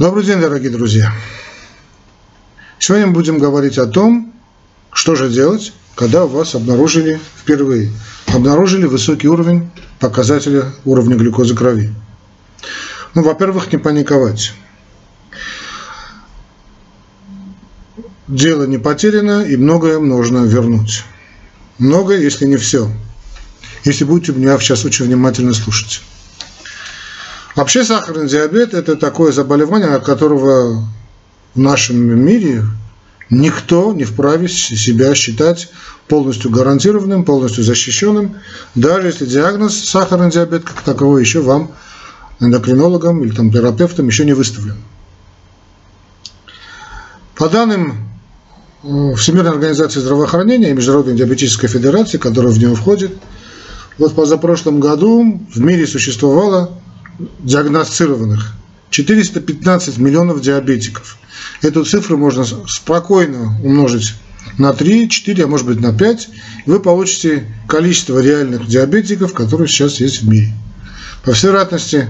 Добрый день, дорогие друзья! Сегодня мы будем говорить о том, что же делать, когда у вас обнаружили впервые, обнаружили высокий уровень показателя уровня глюкозы крови. Ну, во-первых, не паниковать. Дело не потеряно, и многое нужно вернуть. Многое, если не все. Если будете меня сейчас очень внимательно слушать. Вообще сахарный диабет – это такое заболевание, от которого в нашем мире никто не вправе себя считать полностью гарантированным, полностью защищенным, даже если диагноз сахарный диабет как таковой еще вам, эндокринологам или там, терапевтам, еще не выставлен. По данным э, Всемирной организации здравоохранения и Международной диабетической федерации, которая в нее входит, вот позапрошлом году в мире существовало диагностированных 415 миллионов диабетиков. Эту цифру можно спокойно умножить на 3, 4, а может быть на 5, и вы получите количество реальных диабетиков, которые сейчас есть в мире. По всей вероятности,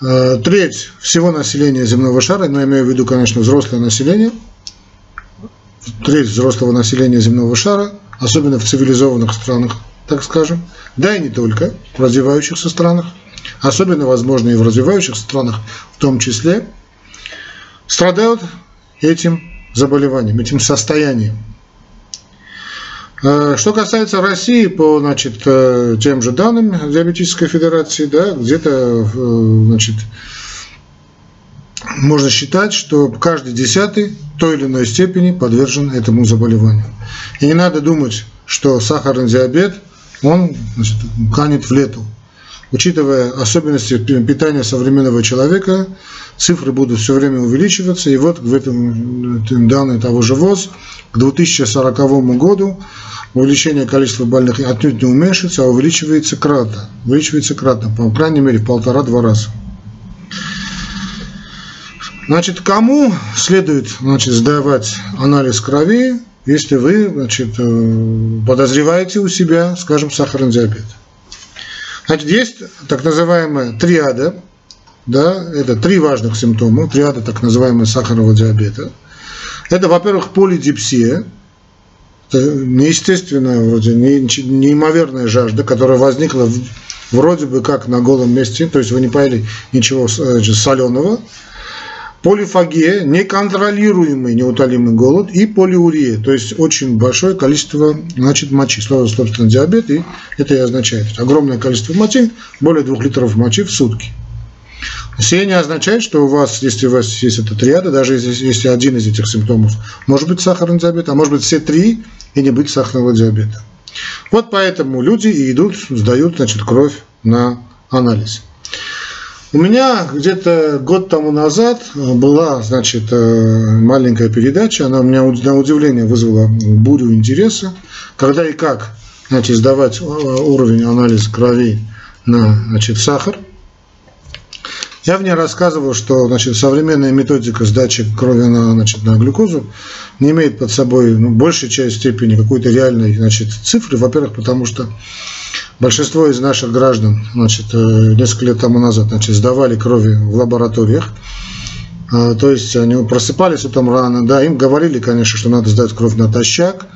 э, треть всего населения земного шара, но я имею в виду, конечно, взрослое население, треть взрослого населения земного шара, особенно в цивилизованных странах, так скажем, да и не только, в развивающихся странах – особенно, возможно, и в развивающихся странах в том числе, страдают этим заболеванием, этим состоянием. Э, что касается России, по значит, э, тем же данным Диабетической Федерации, да, где-то э, значит, можно считать, что каждый десятый той или иной степени подвержен этому заболеванию. И не надо думать, что сахарный диабет, он значит, канет в лету. Учитывая особенности питания современного человека, цифры будут все время увеличиваться. И вот в этом данные того же ВОЗ к 2040 году увеличение количества больных отнюдь не уменьшится, а увеличивается кратно. Увеличивается кратно, по крайней мере, в полтора-два раза. Значит, кому следует значит, сдавать анализ крови, если вы значит, э, подозреваете у себя, скажем, сахарный диабет? Значит, есть так называемая триада, да, это три важных симптома, триада так называемого сахарного диабета. Это, во-первых, полидипсия, неестественная, вроде неимоверная жажда, которая возникла вроде бы как на голом месте, то есть вы не поели ничего э, соленого, полифагия, неконтролируемый неутолимый голод и полиурия, то есть очень большое количество значит, мочи. Слово, собственно, диабет, и это и означает. Огромное количество мочи, более 2 литров мочи в сутки. Сие не означает, что у вас, если у вас есть эта триада, даже если, если один из этих симптомов может быть сахарный диабет, а может быть все три и не быть сахарного диабета. Вот поэтому люди и идут, сдают значит, кровь на анализ. У меня где-то год тому назад была, значит, э, маленькая передача, она у меня на удивление вызвала бурю интереса, когда и как, значит, сдавать э, уровень анализа крови на, значит, сахар. Я в ней рассказывал, что значит, современная методика сдачи крови на, значит, на глюкозу не имеет под собой ну, большей часть степени какой-то реальной значит, цифры. Во-первых, потому что большинство из наших граждан значит, э, несколько лет тому назад значит, сдавали крови в лабораториях. А, то есть они просыпались утром рано, да, им говорили, конечно, что надо сдать кровь натощак.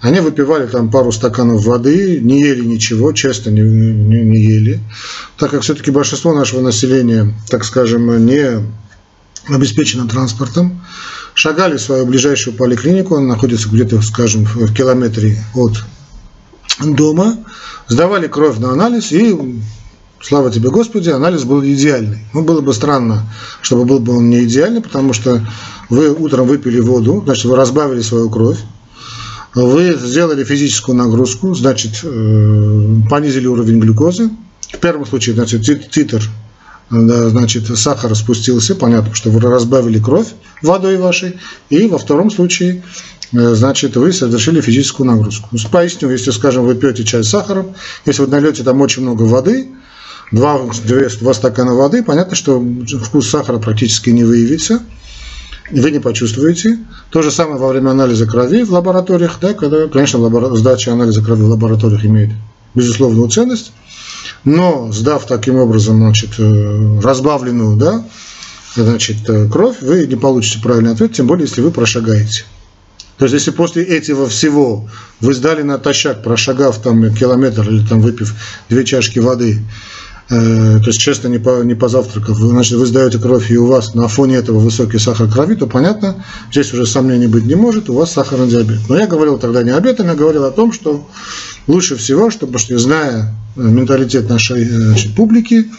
Они выпивали там пару стаканов воды, не ели ничего, часто не, не, не ели. Так как все-таки большинство нашего населения, так скажем, не обеспечено транспортом, шагали в свою ближайшую поликлинику, она находится где-то, скажем, в километре от дома, сдавали кровь на анализ, и, слава тебе Господи, анализ был идеальный. Ну, было бы странно, чтобы был бы он не идеальный, потому что вы утром выпили воду, значит, вы разбавили свою кровь, вы сделали физическую нагрузку, значит, э, понизили уровень глюкозы. В первом случае, значит, титр, значит, сахар спустился, понятно, что вы разбавили кровь водой вашей. И во втором случае значит, вы совершили физическую нагрузку. Поясню, если, скажем, вы пьете чай с сахаром, если вы нальете там очень много воды, два, два, два стакана воды, понятно, что вкус сахара практически не выявится, вы не почувствуете. То же самое во время анализа крови в лабораториях, да, когда, конечно, лабора... сдача анализа крови в лабораториях имеет безусловную ценность, но сдав таким образом значит, э, разбавленную да, значит, кровь, вы не получите правильный ответ, тем более, если вы прошагаете. То есть, если после этого всего вы сдали натощак, прошагав там километр или там выпив две чашки воды, э, то есть, честно, не, по, не позавтракав, вы, значит, вы сдаете кровь, и у вас на фоне этого высокий сахар крови, то понятно, здесь уже сомнений быть не может, у вас сахарный диабет. Но я говорил тогда не об этом, я говорил о том, что лучше всего, чтобы, что, зная менталитет нашей значит, публики,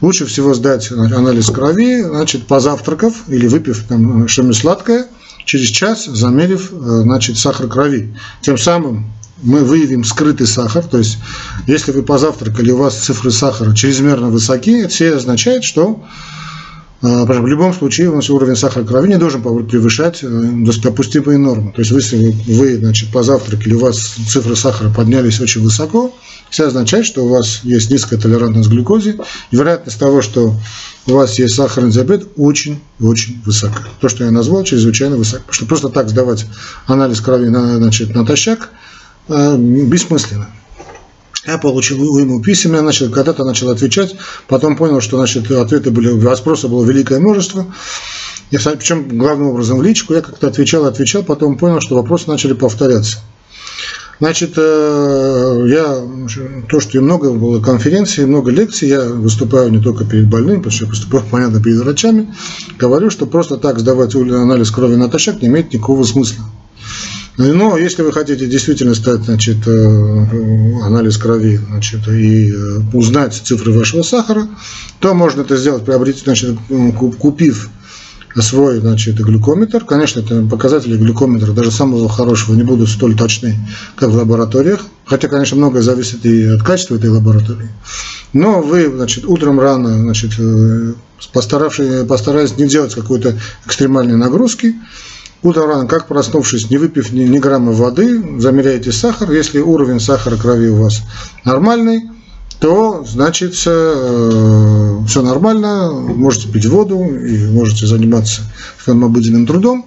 лучше всего сдать анализ крови, значит, позавтракав или выпив там что-нибудь сладкое – через час замерив э, значит, сахар крови. Тем самым мы выявим скрытый сахар, то есть если вы позавтракали, у вас цифры сахара чрезмерно высоки, это все означает, что в любом случае у нас уровень сахара крови не должен превышать э, допустимые нормы. То есть если вы значит, позавтракали, у вас цифры сахара поднялись очень высоко, все означает, что у вас есть низкая толерантность к глюкозе, и вероятность того, что у вас есть сахарный диабет, очень-очень высока. То, что я назвал, чрезвычайно высоко. Потому что просто так сдавать анализ крови на, значит, натощак э, бессмысленно. Я получил ему писем, я начал, когда-то начал отвечать, потом понял, что значит, ответы были, вопросов было великое множество. Я, причем главным образом в личку, я как-то отвечал, отвечал, потом понял, что вопросы начали повторяться. Значит, э, я, то, что и много было конференций, много лекций, я выступаю не только перед больными, потому что я выступаю, понятно, перед врачами, говорю, что просто так сдавать анализ крови натощак не имеет никакого смысла. Но если вы хотите действительно стать, значит, э, анализ крови, значит, и э, узнать цифры вашего сахара, то можно это сделать, приобрести, значит, купив свой значит, глюкометр. Конечно, это показатели глюкометра, даже самого хорошего, не будут столь точны, как в лабораториях. Хотя, конечно, многое зависит и от качества этой лаборатории. Но вы, значит, утром рано, значит, э, постаравшись, постараясь не делать какой-то экстремальной нагрузки, утром рано, как проснувшись, не выпив ни, ни грамма воды, замеряете сахар. Если уровень сахара крови у вас нормальный, то значит э, все нормально, можете пить воду и можете заниматься своим обыденным трудом.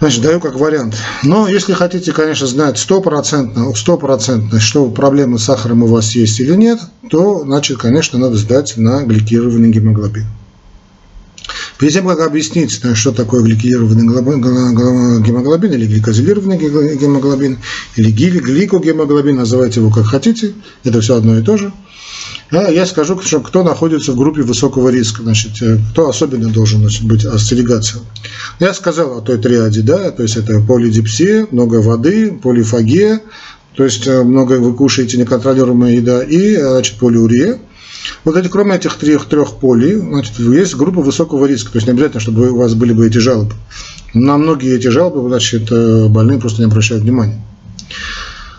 Значит, даю как вариант. Но если хотите, конечно, знать стопроцентно, стопроцентно, что проблемы с сахаром у вас есть или нет, то, значит, конечно, надо сдать на гликированный гемоглобин. Перед тем, как объяснить, что такое гликированный гемоглобин или гликозилированный гемоглобин, или гликогемоглобин, называйте его как хотите, это все одно и то же, я скажу, что кто находится в группе высокого риска, значит, э, кто особенно должен значит, быть остерегаться. Я сказал о той триаде, да, то есть это полидипсия, много воды, полифагия, то есть э, много вы кушаете неконтролируемая еда и значит, полиурия. Вот эти, кроме этих трех, трех полей, значит, есть группа высокого риска. То есть не обязательно, чтобы у вас были бы эти жалобы. На многие эти жалобы, значит, э, больные просто не обращают внимания.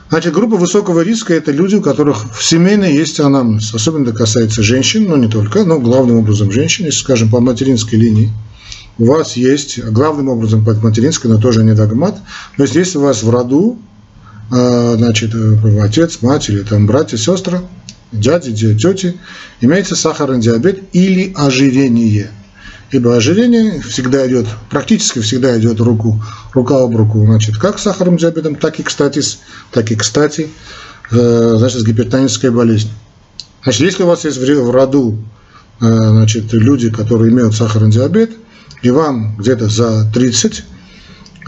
Значит, группа высокого риска – это люди, у которых в семейной есть анамнез. Особенно это касается женщин, но не только, но главным образом женщин. Если, скажем, по материнской линии у вас есть, главным образом по материнской, но тоже не догмат, то есть если у вас в роду, э, значит, э, отец, мать или там братья, сестры, дяди, тети, имеется сахарный диабет или ожирение. Ибо ожирение всегда идет, практически всегда идет руку, рука об руку, значит, как с сахарным диабетом, так и, кстати, так и, кстати, э, значит, с гипертонической болезнью. Значит, если у вас есть в роду э, значит, люди, которые имеют сахарный диабет, и вам где-то за 30,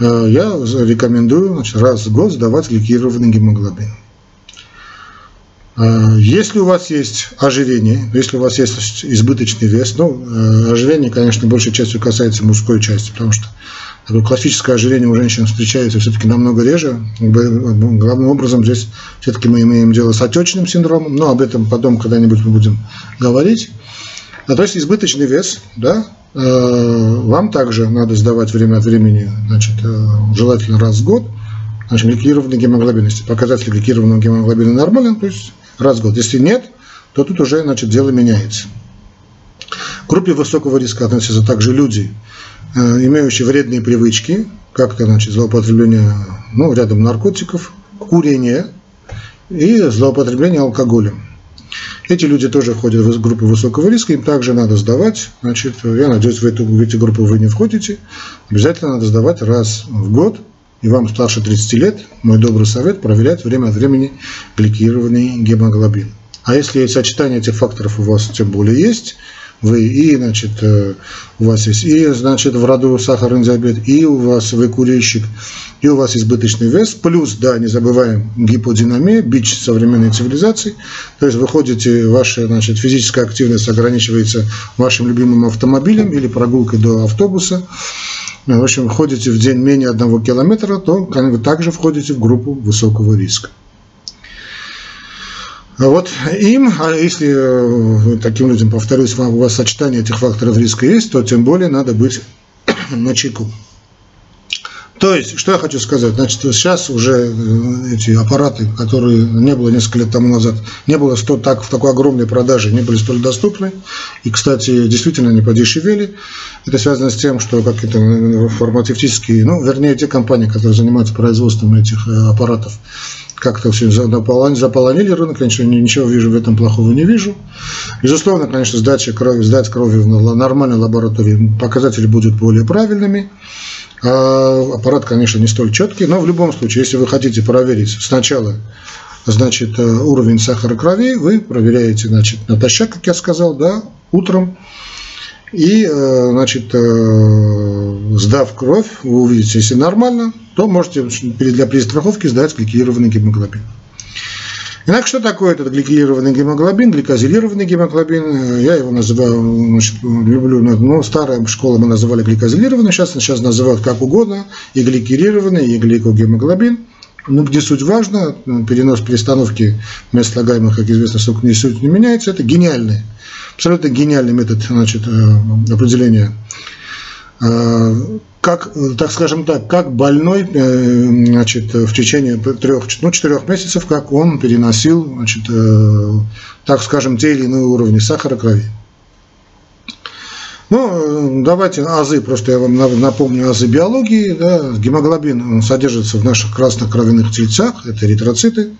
э, я рекомендую значит, раз в год сдавать гликированный гемоглобин. А, если у вас есть ожирение, если у вас есть избыточный вес, ну, э, ожирение, конечно, большей частью касается мужской части, потому что такое классическое ожирение у женщин встречается все-таки намного реже. Главным образом здесь все-таки мы имеем дело с отечным синдромом, но об этом потом когда-нибудь мы будем говорить. А то есть избыточный вес, да, э, вам также надо сдавать время от времени, значит, э, желательно раз в год, значит, гликированный гемоглобин. Если показатель гликированного гемоглобина нормален, то есть раз в год. Если нет, то тут уже значит, дело меняется. К группе высокого риска относятся также люди, э, имеющие вредные привычки, как то значит, злоупотребление ну, рядом наркотиков, курение и злоупотребление алкоголем. Эти люди тоже входят в группу высокого риска, им также надо сдавать. Значит, я надеюсь, в, эту, в эти группы вы не входите. Обязательно надо сдавать раз в год и вам старше 30 лет, мой добрый совет – проверять время от времени гликированный гемоглобин. А если сочетание этих факторов у вас тем более есть, вы и, значит, э, у вас есть и, значит, в роду сахарный диабет, и у вас вы курильщик, и у вас избыточный вес, плюс, да, не забываем, гиподинамия, бич современной цивилизации, то есть вы ходите, ваша, значит, физическая активность ограничивается вашим любимым автомобилем или прогулкой до автобуса, в общем, ходите в день менее одного километра, то вы также входите в группу высокого риска. Вот им, а если э, таким людям, повторюсь, у вас сочетание этих факторов риска есть, то тем более надо быть на чеку. То есть, что я хочу сказать, значит, сейчас уже э, эти аппараты, которые не было несколько лет тому назад, не было сто, так, в такой огромной продаже, не были столь доступны, и, кстати, действительно не подешевели. Это связано с тем, что какие-то э, фармацевтические, ну, вернее, те компании, которые занимаются производством этих аппаратов, как-то все заполонили, рынок, ничего, ничего вижу в этом плохого не вижу. Безусловно, конечно, сдача крови, сдать крови в нормальной лаборатории показатели будут более правильными. А аппарат, конечно, не столь четкий, но в любом случае, если вы хотите проверить сначала значит, э, уровень сахара крови, вы проверяете значит, натощак, как я сказал, да, утром, и, э, значит, э, сдав кровь, вы увидите, если нормально, то можете для перестраховки сдать гликированный гемоглобин. Итак, что такое этот гликированный гемоглобин, гликозилированный гемоглобин? Я его называю, значит, люблю, ну, старая школа мы называли гликозилированный, сейчас, сейчас называют как угодно, и гликированный, и гликогемоглобин. Ну, где суть важна, перенос перестановки мест слагаемых, как известно, не, суть не меняется, это гениальный абсолютно гениальный метод значит, э, определения э, как, так скажем так, как больной э, значит, в течение трех, ну, четырех месяцев, как он переносил, значит, так скажем, те или иные уровни сахара крови. Ну, давайте азы, просто я вам напомню азы биологии. Да. Гемоглобин содержится в наших красных кровяных тельцах, это эритроциты.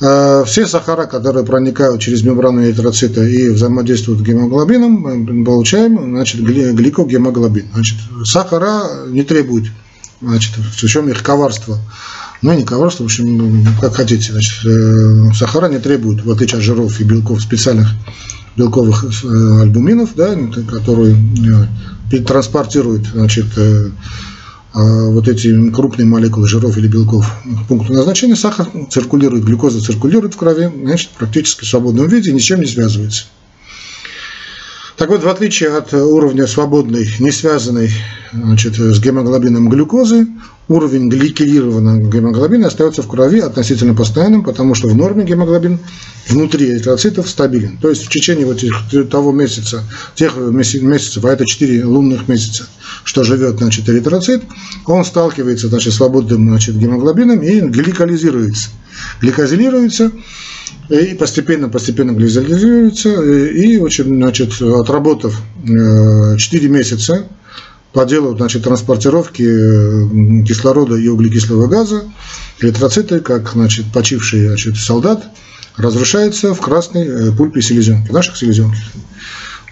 Э, все сахара, которые проникают через мембрану эритроцита и взаимодействуют с гемоглобином, получаем значит, гликогемоглобин. Значит, сахара не требует, значит, в чем их коварство. Ну, не коварство, в общем, как хотите. Значит, э, сахара не требует, в отличие от жиров и белков, специальных белковых э, альбуминов, да, которые транспортируют значит, вот эти крупные молекулы жиров или белков к пункту назначения, сахар циркулирует, глюкоза циркулирует в крови, значит, практически в свободном виде, ни с чем не связывается. Так вот, в отличие от уровня свободной, не связанной значит, с гемоглобином глюкозы, уровень гликированного гемоглобина остается в крови относительно постоянным, потому что в норме гемоглобин внутри эритроцитов стабилен. То есть в течение вот этих, того месяца, тех месяцев, а это 4 лунных месяца, что живет значит, эритроцит, он сталкивается значит, с свободным значит, гемоглобином и гликализируется. Гликозилируется, и постепенно, постепенно глизализируется, и, очень, значит, отработав 4 э, месяца по делу значит, транспортировки э, кислорода и углекислого газа, эритроциты, как значит, почивший значит, солдат, разрушаются в красной э, пульпе селезенки, наших селезенки.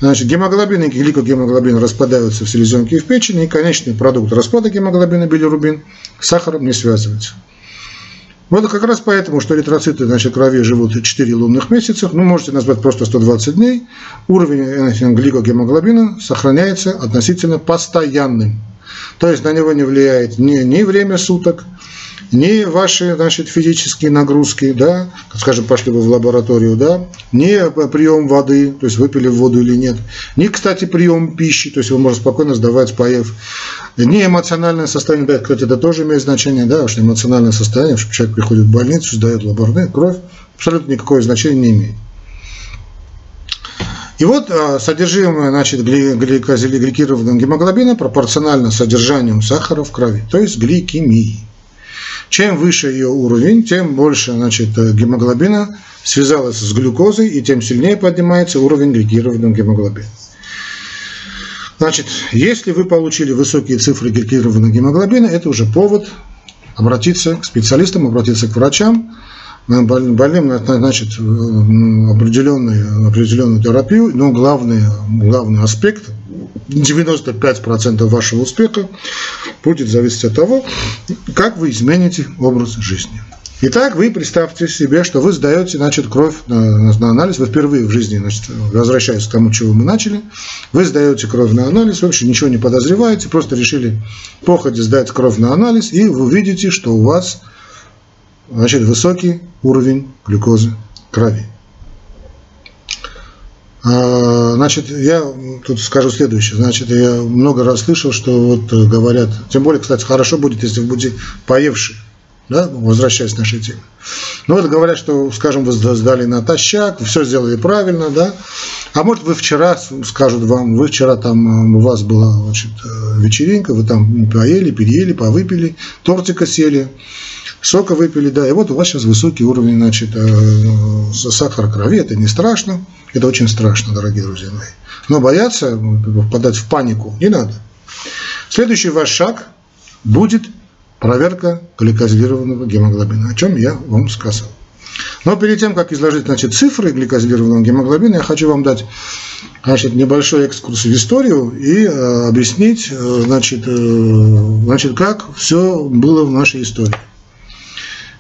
Значит, гемоглобин и гликогемоглобин распадаются в селезенке и в печени, и конечный продукт распада гемоглобина билирубин с сахаром не связывается. Вот как раз поэтому, что эритроциты значит, крови живут 4 лунных месяца, ну, можете назвать просто 120 дней, уровень гликогемоглобина сохраняется относительно постоянным. То есть на него не влияет ни, ни время суток, ни ваши значит, физические нагрузки, да, скажем, пошли вы в лабораторию, да, ни прием воды, то есть выпили воду или нет, ни, кстати, прием пищи, то есть вы можете спокойно сдавать, поев, ни эмоциональное состояние, да, кстати, это тоже имеет значение, да, что эмоциональное состояние, что человек приходит в больницу, сдает лабораторию, кровь, абсолютно никакое значение не имеет. И вот а, содержимое значит, гликированного гемоглобина пропорционально содержанию сахара в крови, то есть гликемии. Чем выше ее уровень, тем больше значит, гемоглобина связалась с глюкозой, и тем сильнее поднимается уровень гликированного гемоглобина. Значит, если вы получили высокие цифры гликированного гемоглобина, это уже повод обратиться к специалистам, обратиться к врачам, больным значит, определенную, определенную терапию, но главный, главный аспект 95% вашего успеха будет зависеть от того, как вы измените образ жизни. Итак, вы представьте себе, что вы сдаете значит, кровь на, на анализ, вы впервые в жизни, значит, возвращаясь к тому, чего мы начали, вы сдаете кровь на анализ, вообще ничего не подозреваете, просто решили походе сдать кровь на анализ, и вы увидите, что у вас значит, высокий уровень глюкозы крови. А, значит, я тут скажу следующее. Значит, я много раз слышал, что вот говорят, тем более, кстати, хорошо будет, если вы будете поевшие, да, возвращаясь к нашей теме. Ну вот говорят, что, скажем, вы сдали натощак, все сделали правильно, да, а может вы вчера, скажут вам, вы вчера там, у вас была значит, вечеринка, вы там поели, переели, повыпили, тортика сели, сока выпили, да, и вот у вас сейчас высокий уровень, значит, э, сахара крови, это не страшно, это очень страшно, дорогие друзья мои. Но бояться, впадать в панику не надо. Следующий ваш шаг будет проверка гликозилированного гемоглобина, о чем я вам сказал. Но перед тем, как изложить значит, цифры гликозилированного гемоглобина, я хочу вам дать значит, небольшой экскурс в историю и э, объяснить, э, значит, э, значит, как все было в нашей истории.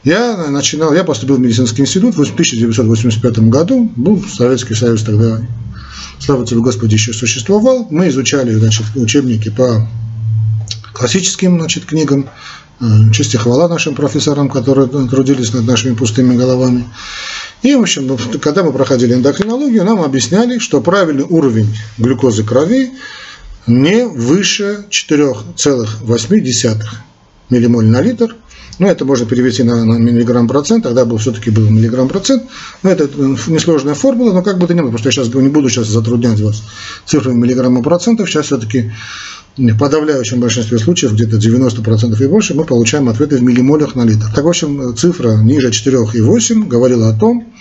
Я начинал, я поступил в медицинский институт в 1985 году, был Советский Союз тогда, слава тебе Господи, еще существовал. Мы изучали значит, учебники по классическим значит, книгам, э, честь и хвала нашим профессорам, которые трудились над нашими пустыми головами. И, в общем, когда мы проходили эндокринологию, нам объясняли, что правильный уровень глюкозы крови не выше 4,8 миллимоль на литр – ну, это можно перевести на, на миллиграмм процент, тогда был все-таки был миллиграмм процент. Но это несложная формула, но как бы то ни было, потому что я сейчас не буду сейчас затруднять вас цифрами миллиграмма процентов. Сейчас все-таки в подавляющем большинстве случаев, где-то 90% и больше, мы получаем ответы в миллимолях на литр. Так, в общем, цифра ниже 4,8 говорила о том,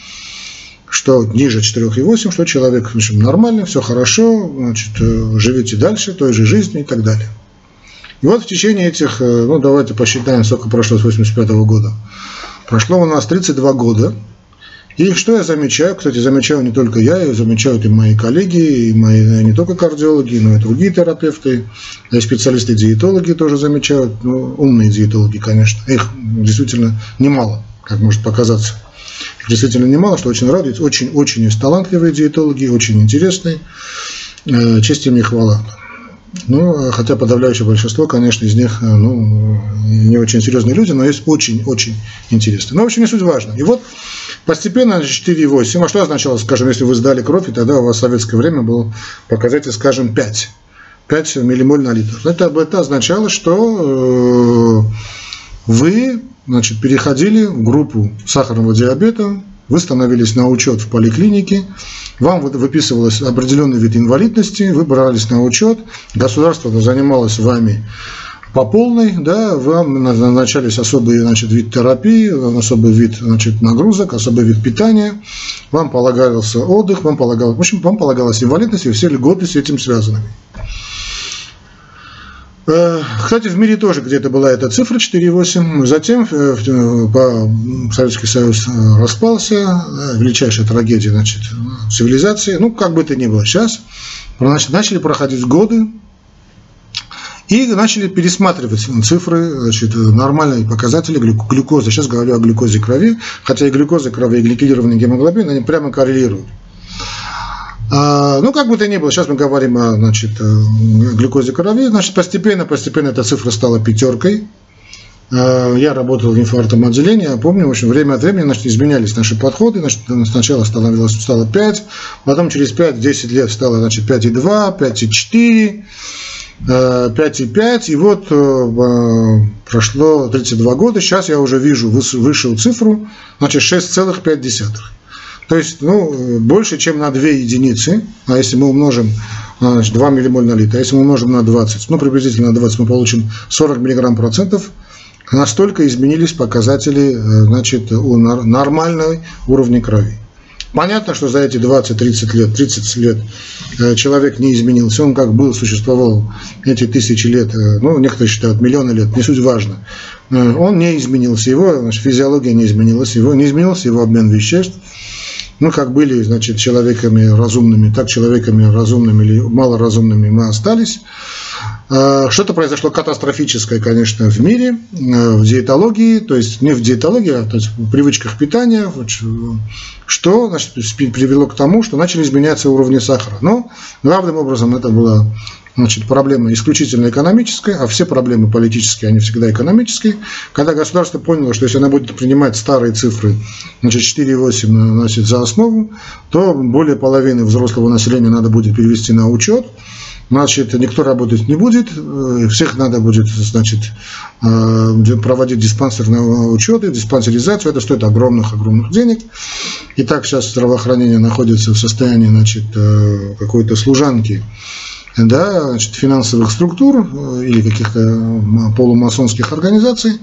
что ниже 4,8, что человек в общем, нормальный, все хорошо, значит, э, живете дальше той же жизнью и так далее. И вот в течение этих, э, ну давайте посчитаем, сколько прошло с 85 -го года. Прошло у нас 32 года. И что я замечаю? Кстати, замечаю не только я, и замечают и мои коллеги, и мои э, не только кардиологи, но и другие терапевты, и специалисты-диетологи тоже замечают, ну, умные диетологи, конечно. Их действительно немало, как может показаться. Их действительно немало, что очень радует. Очень-очень талантливые диетологи, очень интересные. Э, честь им и хвала. Ну, хотя подавляющее большинство, конечно, из них ну, не очень серьезные люди, но есть очень-очень интересные. Но, в общем, не суть важно. И вот постепенно 4,8. А что означало, скажем, если вы сдали кровь, и тогда у вас в советское время был показатель, скажем, 5. 5 миллимоль на литр. Это, это означало, что э, вы значит, переходили в группу сахарного диабета, вы становились на учет в поликлинике, вам выписывалось определенный вид инвалидности, вы брались на учет, государство занималось вами по полной, да, вам назначались особый значит, вид терапии, особый вид значит, нагрузок, особый вид питания, вам полагался отдых, вам полагалось, в общем, вам полагалась инвалидность и все льготы с этим связаны. Э, кстати, в мире тоже где-то была эта цифра 4,8. Затем э, э, Советский Союз распался, величайшая трагедия значит, цивилизации. Ну, как бы это ни было сейчас, значит, начали проходить годы, и начали пересматривать цифры, значит, нормальные показатели глюкозы. Сейчас говорю о глюкозе крови, хотя и глюкоза крови, и гликированный гемоглобин, они прямо коррелируют. А, ну, как бы то ни было, сейчас мы говорим о значит, глюкозе крови, значит, постепенно, постепенно эта цифра стала пятеркой. А, я работал в инфарктном отделении, я помню, в общем, время от времени значит, изменялись наши подходы, значит, сначала становилось, стало 5, потом через 5-10 лет стало значит, 5,2, 5,4, 5,5, и вот э, прошло 32 года, сейчас я уже вижу высшую цифру, значит 6,5. То есть, ну, больше, чем на 2 единицы, а если мы умножим значит, 2 миллимоль на литр, а если мы умножим на 20, ну, приблизительно на 20 мы получим 40 миллиграмм процентов, настолько изменились показатели, э, значит, у нормальной уровня крови. Понятно, что за эти 20-30 лет, 30 лет э, человек не изменился. Он как был, существовал эти тысячи лет, э, ну, некоторые считают миллионы лет, не суть важно. Он не изменился, его значит, физиология не изменилась, его, не изменился его обмен веществ, ну, как были, значит, человеками разумными, так человеками разумными или малоразумными мы остались. Э, что-то произошло катастрофическое, конечно, в мире, э, в диетологии, то есть не в диетологии, а то есть в привычках питания, что значит, привело к тому, что начали изменяться уровни сахара. Но главным образом это была значит, проблема исключительно экономическая, а все проблемы политические, они всегда экономические. Когда государство поняло, что если оно будет принимать старые цифры, значит, 4,8 значит, за основу, то более половины взрослого населения надо будет перевести на учет, значит, никто работать не будет, э, всех надо будет, значит, э, проводить диспансерные учеты, диспансеризацию, это стоит огромных-огромных денег. И так сейчас здравоохранение находится в состоянии, значит, э, какой-то служанки, да, значит, финансовых структур или каких-то полумасонских организаций.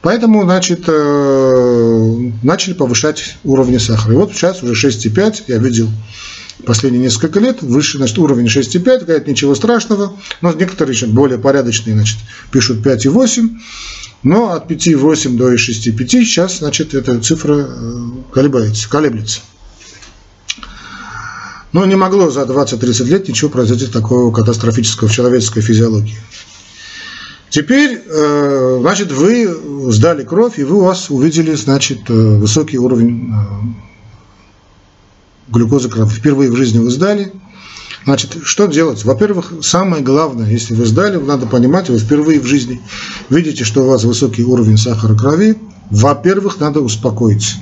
Поэтому, значит, начали повышать уровни сахара. И вот сейчас уже 6,5, я видел последние несколько лет, выше, значит, уровень 6,5, говорят, ничего страшного, но некоторые еще более порядочные, значит, пишут 5,8, но от 5,8 до 6,5 сейчас, значит, эта цифра э, колебается, колеблется. Но не могло за 20-30 лет ничего произойти такого катастрофического в человеческой физиологии. Теперь, э, значит, вы сдали кровь, и вы у вас увидели, значит, э, высокий уровень глюкозы впервые в жизни вы сдали. Значит, что делать? Во-первых, самое главное, если вы сдали, надо понимать, вы впервые в жизни видите, что у вас высокий уровень сахара крови. Во-первых, надо успокоиться.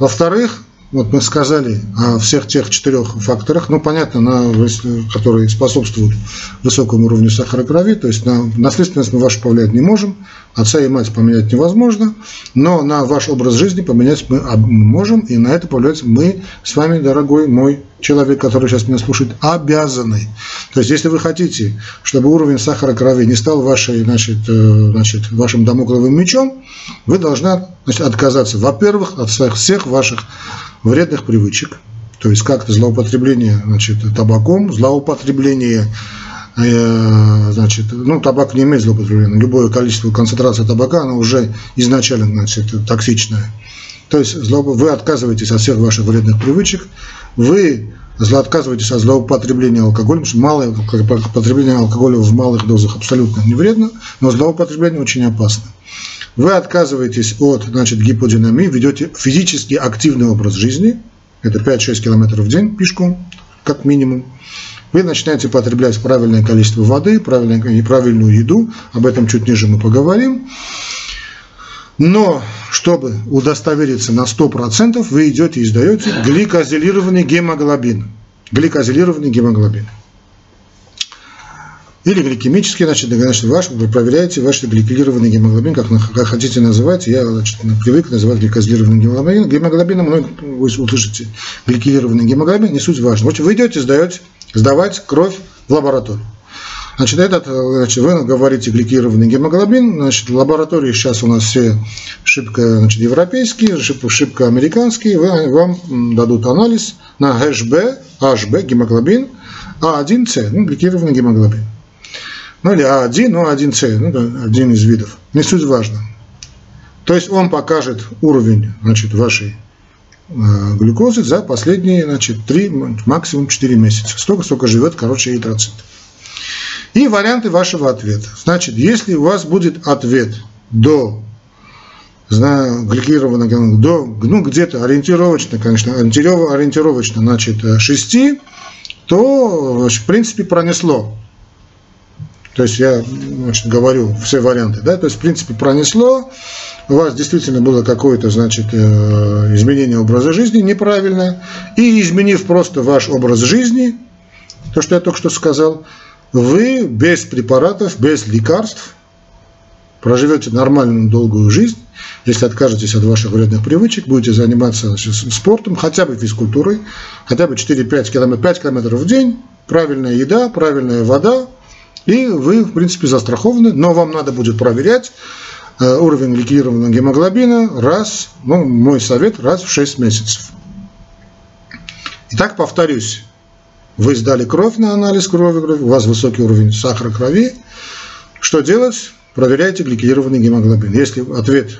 Во-вторых, вот мы сказали о всех тех четырех факторах, ну, понятно, на, которые способствуют высокому уровню сахара крови, то есть на наследственность мы вашу повлиять не можем, отца и мать поменять невозможно, но на ваш образ жизни поменять мы можем, и на это повлиять мы с вами, дорогой мой человек, который сейчас меня слушает, обязаны. То есть, если вы хотите, чтобы уровень сахара крови не стал вашей, значит, э, значит, вашим домокловым мечом, вы должны значит, отказаться, во-первых, от всех ваших вредных привычек, то есть как-то злоупотребление значит, табаком, злоупотребление значит, ну, табак не имеет злоупотребления, любое количество концентрации табака, оно уже изначально значит, токсичное. То есть вы отказываетесь от всех ваших вредных привычек, вы отказываетесь от злоупотребления алкоголем, потому что малое потребление алкоголя в малых дозах абсолютно не вредно, но злоупотребление очень опасно. Вы отказываетесь от значит, гиподинамии, ведете физически активный образ жизни, это 5-6 километров в день пешком, как минимум. Вы начинаете потреблять правильное количество воды, правильную и правильную еду, об этом чуть ниже мы поговорим. Но, чтобы удостовериться на 100%, вы идете и издаете гликозилированный гемоглобин. Гликозилированный гемоглобин или гликемический, значит, значит ваш, вы проверяете ваш гликированный гемоглобин, как, как хотите называть, я значит, привык называть гликозилированным гемоглобином, гемоглобином, но вы услышите гликированный гемоглобин, не суть важно. Вот вы идете, сдаете, сдавать кровь в лабораторию. Значит, этот, значит, вы говорите гликированный гемоглобин, значит, лаборатории сейчас у нас все шибко значит, европейские, шибко, шибко американские, вы, вам дадут анализ на HB, HB, гемоглобин, А1С, ну, гликированный гемоглобин ну или А1, ну А1С, ну, один из видов, не суть важно. То есть он покажет уровень значит, вашей глюкозы за последние значит, 3, максимум 4 месяца. Столько, сколько живет, короче, эритроцит. И варианты вашего ответа. Значит, если у вас будет ответ до знаю, гликированного, до, ну, где-то ориентировочно, конечно, ориентировочно, значит, 6, то, в принципе, пронесло. То есть я значит, говорю все варианты, да, то есть в принципе пронесло, у вас действительно было какое-то, значит, э, изменение образа жизни неправильное, и изменив просто ваш образ жизни, то, что я только что сказал, вы без препаратов, без лекарств проживете нормальную долгую жизнь, если откажетесь от ваших вредных привычек, будете заниматься значит, спортом, хотя бы физкультурой, хотя бы 4-5 километров, 5 километров в день, правильная еда, правильная вода, и вы, в принципе, застрахованы, но вам надо будет проверять э, уровень ликвидированного гемоглобина раз, ну, мой совет, раз в 6 месяцев. Итак, повторюсь, вы сдали кровь на анализ крови, у вас высокий уровень сахара крови. Что делать? Проверяйте гликированный гемоглобин. Если ответ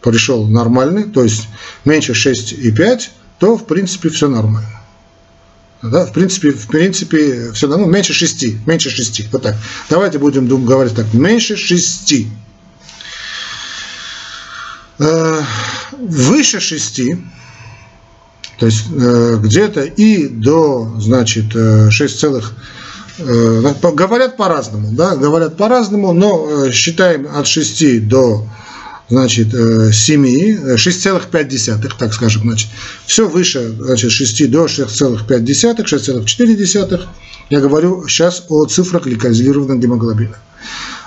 пришел нормальный, то есть меньше 6,5, то в принципе все нормально. Да, в принципе, в принципе, все равно меньше 6, меньше 6. Вот так. Давайте будем думать, говорить так, меньше 6. Э, выше 6, то есть э, где-то и до, значит, 6 целых говорят по-разному, да, говорят по-разному, но считаем от 6 до значит, 7, 6,5, так скажем, значит, все выше, значит, 6 до 6,5, 6,4, я говорю сейчас о цифрах гликозилированного гемоглобина.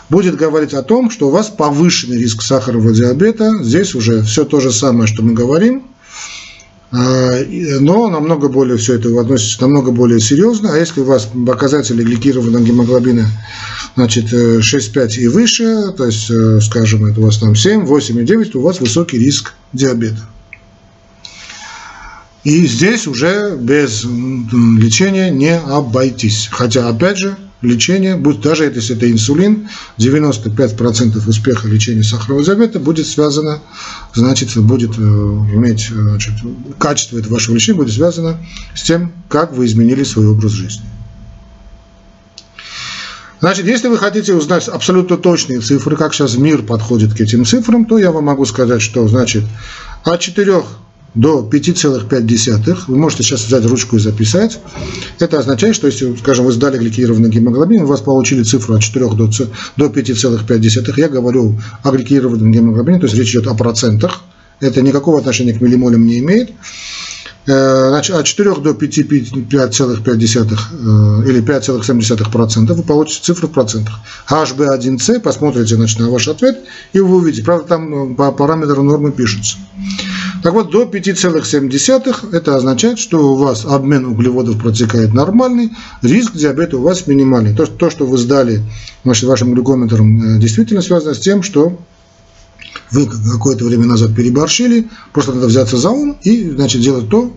Будет говорить о том, что у вас повышенный риск сахарного диабета, здесь уже все то же самое, что мы говорим, а, но намного более все это относится намного более серьезно. А если у вас показатели гликированного гемоглобина значит, 6,5 э, и выше, то есть, э, скажем, это у вас там 7, 8 и 9, то у вас высокий риск диабета. И здесь уже без лечения не обойтись. Хотя, опять же, лечение, будь даже если это инсулин, 95% успеха лечения сахарного диабета будет связано, значит, будет э, иметь, значит, качество этого вашего лечения будет связано с тем, как вы изменили свой образ жизни. Значит, если вы хотите узнать абсолютно точные цифры, как сейчас мир подходит к этим цифрам, то я вам могу сказать, что, значит, от 4 до 5,5, вы можете сейчас взять ручку и записать. Это означает, что если, скажем, вы сдали гликированный гемоглобин, у вас получили цифру от 4 до, до 5,5, я говорю о гликированном гемоглобине, то есть речь идет о процентах, это никакого отношения к миллимолям не имеет. Э, от 4 до 5,5 э, или 5,7% вы получите цифру в процентах. HB1C, посмотрите значит, на ваш ответ, и вы увидите. Правда, там э, по параметру нормы пишется. Так вот, до 5,7 это означает, что у вас обмен углеводов протекает нормальный, риск диабета у вас минимальный. То, то что вы сдали значит, вашим глюкометром, действительно связано с тем, что вы какое-то время назад переборщили, просто надо взяться за ум и значит, делать то,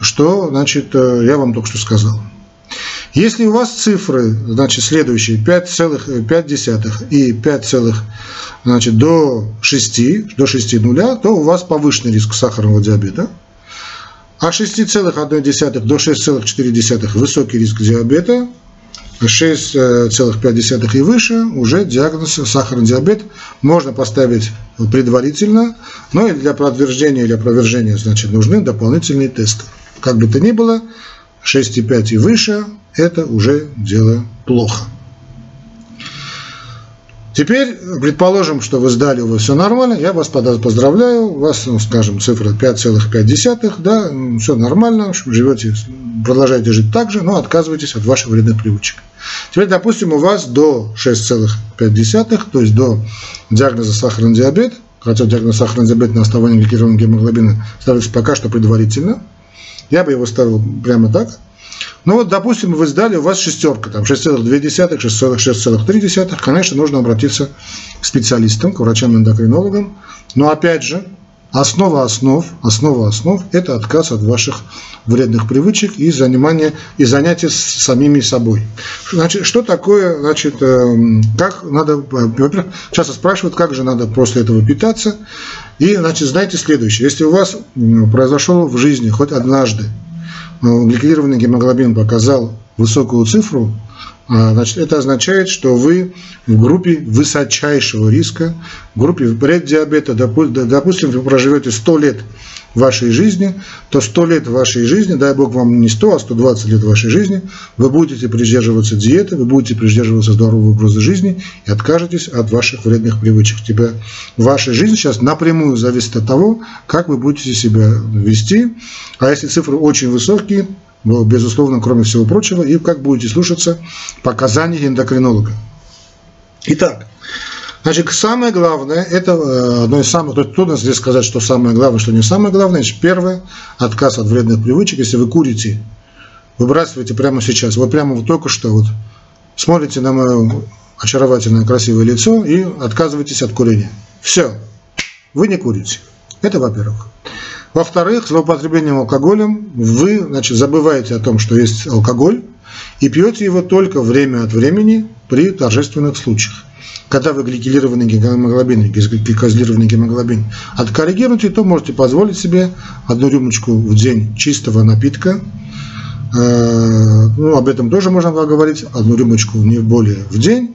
что значит, э, я вам только что сказал. Если у вас цифры, значит, следующие 5,5 и 5, значит, до 6, до 6 нуля, то у вас повышенный риск сахарного диабета. А 6,1 до 6,4 высокий риск диабета, 6,5 и выше уже диагноз сахарный диабет можно поставить предварительно, но и для подтверждения или опровержения значит, нужны дополнительные тесты. Как бы то ни было, 6,5 и выше – это уже дело плохо. Теперь, предположим, что вы сдали, вас все нормально, я вас поздравляю, у вас, ну, скажем, цифра 5,5, да, все нормально, живете, продолжаете жить так же, но отказываетесь от ваших вредных привычек. Теперь, допустим, у вас до 6,5, то есть до диагноза сахарный диабет, хотя диагноз сахарный диабет на основании гликированного гемоглобина ставится пока что предварительно, я бы его ставил прямо так, ну вот, допустим, вы сдали, у вас шестерка, там 6,2, 6,3, конечно, нужно обратиться к специалистам, к врачам-эндокринологам. Но опять же, основа основ, основа основ – это отказ от ваших вредных привычек и занимание и занятие с самими собой. Значит, что такое, значит, эм, как надо, часто спрашивают, как же надо после этого питаться. И, значит, знаете следующее, если у вас произошел в жизни хоть однажды гликированный гемоглобин показал высокую цифру, значит, это означает, что вы в группе высочайшего риска, в группе преддиабета, допустим, вы проживете 100 лет вашей жизни, то 100 лет вашей жизни, дай Бог вам не 100, а 120 лет вашей жизни, вы будете придерживаться диеты, вы будете придерживаться здорового образа жизни и откажетесь от ваших вредных привычек. Тебя, ваша жизнь сейчас напрямую зависит от того, как вы будете себя вести. А если цифры очень высокие, безусловно, кроме всего прочего, и как будете слушаться показаний эндокринолога. Итак, Значит, самое главное, это э, одно из самых, то трудно здесь сказать, что самое главное, что не самое главное. Значит, первое, отказ от вредных привычек. Если вы курите, выбрасывайте прямо сейчас. Вот прямо вот только что вот смотрите на мое очаровательное красивое лицо и отказываетесь от курения. Все, вы не курите. Это во-первых. Во-вторых, злоупотреблением алкоголем вы значит, забываете о том, что есть алкоголь, и пьете его только время от времени при торжественных случаях. когда вы гликилированный гемоглобин, гликозилированный гемоглобин откоррегируете, то можете позволить себе одну рюмочку в день чистого напитка. Э, ну, об этом тоже можно говорить. Одну рюмочку не более в день.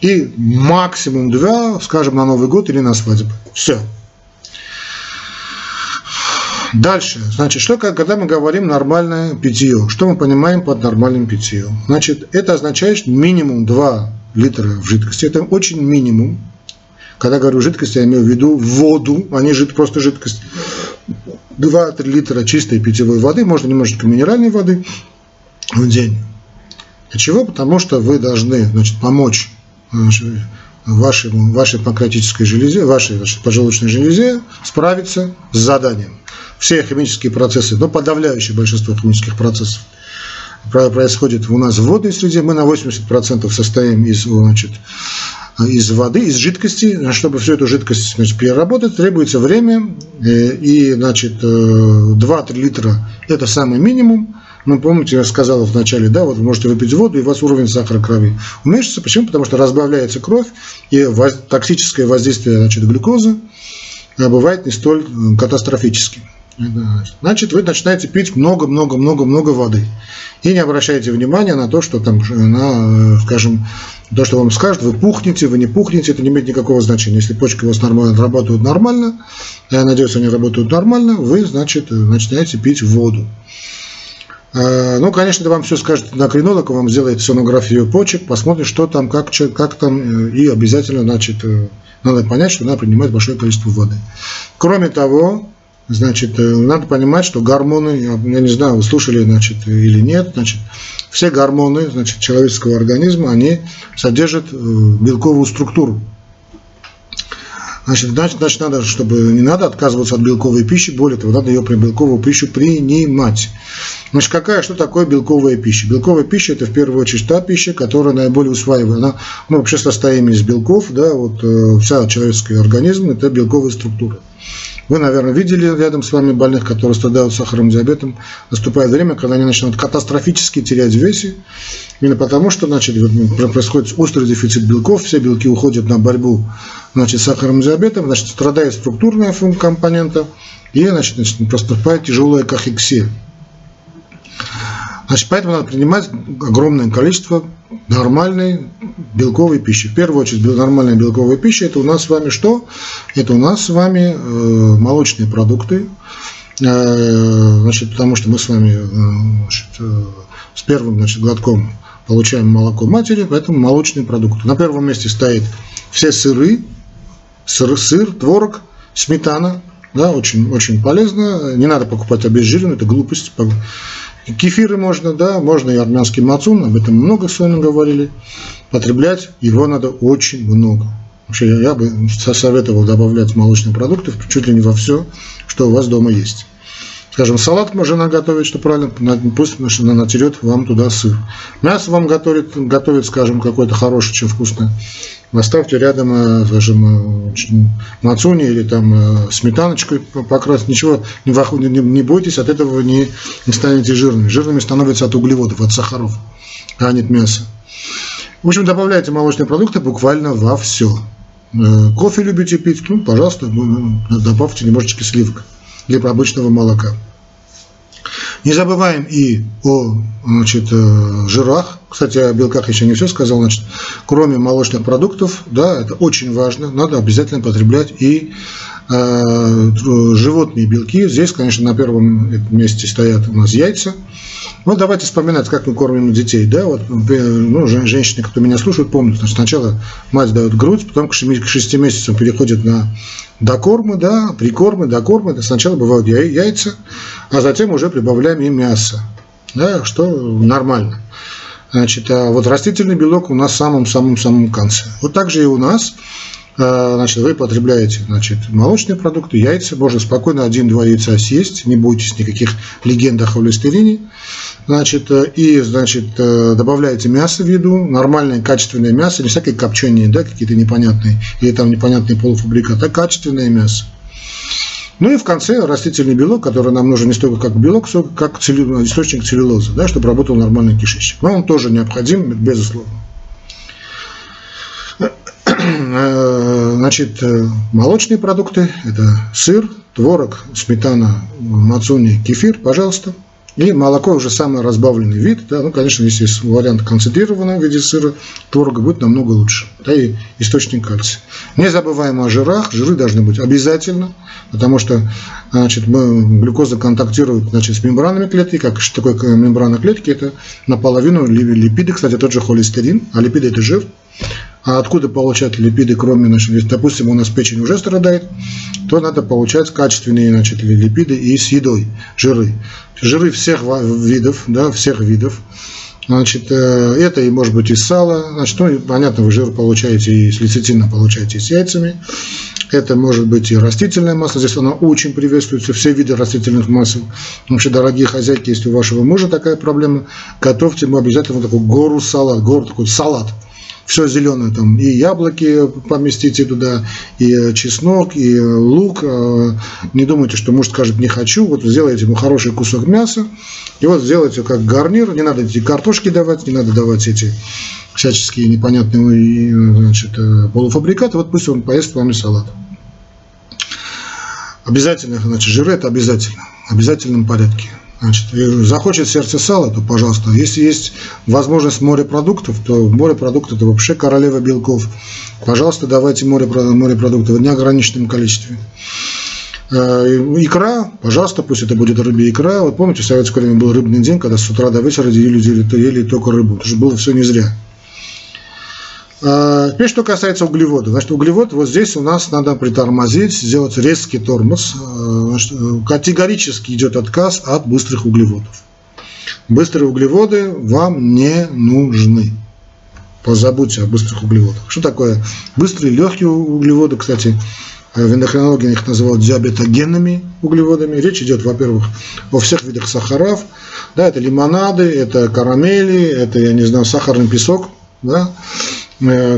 И максимум два, скажем, на Новый год или на свадьбу. Все. Дальше, значит, что когда мы говорим нормальное питье, что мы понимаем под нормальным питьем? Значит, это означает минимум 2 литра в жидкости, это очень минимум. Когда говорю жидкость, я имею в виду воду, а не жид, просто жидкость. 2-3 литра чистой питьевой воды, можно немножечко минеральной воды в день. Для чего? Потому что вы должны значит, помочь вашей, вашей панкреатической железе, вашей значит, поджелудочной железе справиться с заданием все химические процессы, но подавляющее большинство химических процессов происходит у нас в водной среде. Мы на 80% состоим из, значит, из воды, из жидкости. Чтобы всю эту жидкость значит, переработать, требуется время. Э, и значит, 2-3 э, литра – это самый минимум. Ну, помните, я сказал в начале, да, вот вы можете выпить воду, и у вас уровень сахара крови уменьшится. Почему? Потому что разбавляется кровь, и токсическое воздействие значит, глюкозы э, бывает не столь катастрофическим. Значит, вы начинаете пить много-много-много-много воды. И не обращайте внимания на то, что там, на, скажем, то, что вам скажут, вы пухнете, вы не пухнете, это не имеет никакого значения. Если почки у вас нормально работают нормально, я надеюсь, они работают нормально, вы, значит, начинаете пить воду. Ну, конечно, это вам все скажет эндокринолог, вам сделает сонографию почек, посмотрит, что там, как, как там, и обязательно, значит, э, надо понять, что надо принимать большое количество воды. Кроме того, Значит, э, надо понимать, что гормоны, я не знаю, вы слушали, значит, или нет, значит, все гормоны, значит, человеческого организма, они содержат э, белковую структуру. Значит, значит, значит, надо, чтобы не надо отказываться от белковой пищи, более того, надо ее при белковую пищу принимать. Значит, какая, что такое белковая пища? Белковая пища это в первую очередь та пища, которая наиболее усваиваема. мы вообще состоим из белков, да, вот э, вся человеческий организм это белковая структура. Вы, наверное, видели рядом с вами больных, которые страдают сахарным диабетом. Наступает время, когда они начнут катастрофически терять весе. Именно потому, что значит, происходит острый дефицит белков, все белки уходят на борьбу значит, с сахарным диабетом, значит, страдает структурная компонента и значит, значит, проступает тяжелая кахексия. Значит, поэтому надо принимать огромное количество нормальной белковой пищи. В первую очередь нормальная белковая пища это у нас с вами что? Это у нас с вами э, молочные продукты. Э, значит, потому что мы с вами э, значит, с первым значит, глотком получаем молоко матери, поэтому молочные продукты. На первом месте стоит все сыры, сыр, сыр творог, сметана, да, очень, очень полезно. Не надо покупать обезжиренную, это глупость. Кефиры можно, да, можно и армянский мацун, об этом много с вами говорили. Потреблять его надо очень много. Вообще я бы советовал добавлять молочные продукты чуть ли не во все, что у вас дома есть. Скажем, салат можно наготовить, что правильно, пусть она натерет вам туда сыр. Мясо вам готовит, готовит скажем, какое-то хорошее, очень вкусное. Оставьте рядом, э, скажем, э, мацуни или там э, сметаночкой покрасить. Ничего, не, не, не бойтесь, от этого не, не станете жирными. Жирными становятся от углеводов, от сахаров, а не от мяса. В общем, добавляйте молочные продукты буквально во все. Кофе любите пить, ну, пожалуйста, добавьте немножечко сливок для обычного молока. Не забываем и о значит, э, жирах. Кстати, о белках еще не все сказал. Значит, кроме молочных продуктов, да, это очень важно, надо обязательно потреблять и животные белки. Здесь, конечно, на первом месте стоят у нас яйца. Ну, давайте вспоминать, как мы кормим детей. Да? Вот, ну, женщины, кто меня слушают, помнят, значит, сначала мать дает грудь, потом к 6 месяцам переходит на докормы, да, прикормы, докормы. Сначала бывают яйца, а затем уже прибавляем и мясо, да, что нормально. Значит, а вот растительный белок у нас в самом-самом-самом конце. Вот так же и у нас значит, вы потребляете значит, молочные продукты, яйца, можно спокойно один-два яйца съесть, не бойтесь никаких легенд о холестерине. Значит, э, и значит, э, добавляете мясо в еду, нормальное качественное мясо, не всякие копчения, да, какие-то непонятные, или там непонятные полуфабрикаты, а качественное мясо. Ну и в конце растительный белок, который нам нужен не столько как белок, сколько как источник целлюлозы, да, чтобы работал нормальный кишечник. Но он тоже необходим, безусловно. Э, значит, молочные продукты, это сыр, творог, сметана, мацуни, кефир, пожалуйста. И молоко уже самый разбавленный вид. Да, ну, конечно, если есть вариант концентрированного в виде сыра, творога будет намного лучше. Да, и источник кальция. Не забываем о жирах. Жиры должны быть обязательно, потому что значит, мы, глюкоза контактирует значит, с мембранами клетки. Как что такое мембрана клетки? Это наполовину липиды, кстати, тот же холестерин, а липиды это жир. А откуда получать липиды, кроме, значит, допустим, у нас печень уже страдает, то надо получать качественные значит, липиды и с едой, жиры. Жиры всех видов, да, всех видов. Значит, э, это и может быть из сала, значит, ну, понятно, вы жир получаете и с лецитином получаете и с яйцами. Это может быть и растительное масло, здесь оно очень приветствуется, все виды растительных масел. Вообще, дорогие хозяйки, если у вашего мужа такая проблема, готовьте ему обязательно вот такую гору салат, гору такой салат все зеленое, там и яблоки поместите туда, и э, чеснок, и э, лук. Э, не думайте, что муж скажет не хочу, вот сделайте ему хороший кусок мяса, и вот сделайте как гарнир, не надо эти картошки давать, не надо давать эти всяческие непонятные значит, полуфабрикаты, вот пусть он поест с вами салат. Обязательно, значит, жиры это обязательно, в обязательном порядке. Значит, захочет сердце сала, то пожалуйста. Если есть возможность морепродуктов, то морепродукты это вообще королева белков. Пожалуйста, давайте морепродукты в неограниченном количестве. Э, икра, пожалуйста, пусть это будет рыбья икра. Вот помните, в советское время был рыбный день, когда с утра до вечера ели, ели, ели только рыбу. Это же было все не зря. А, теперь, что касается углеводов. Значит, углевод, вот здесь у нас надо притормозить, сделать резкий тормоз. А, значит, категорически идет отказ от быстрых углеводов. Быстрые углеводы вам не нужны. Позабудьте о быстрых углеводах. Что такое быстрые легкие углеводы? Кстати, в эндокринологии их называют диабетогенными углеводами. Речь идет, во-первых, о всех видах сахаров. Да, это лимонады, это карамели, это, я не знаю, сахарный песок. Да?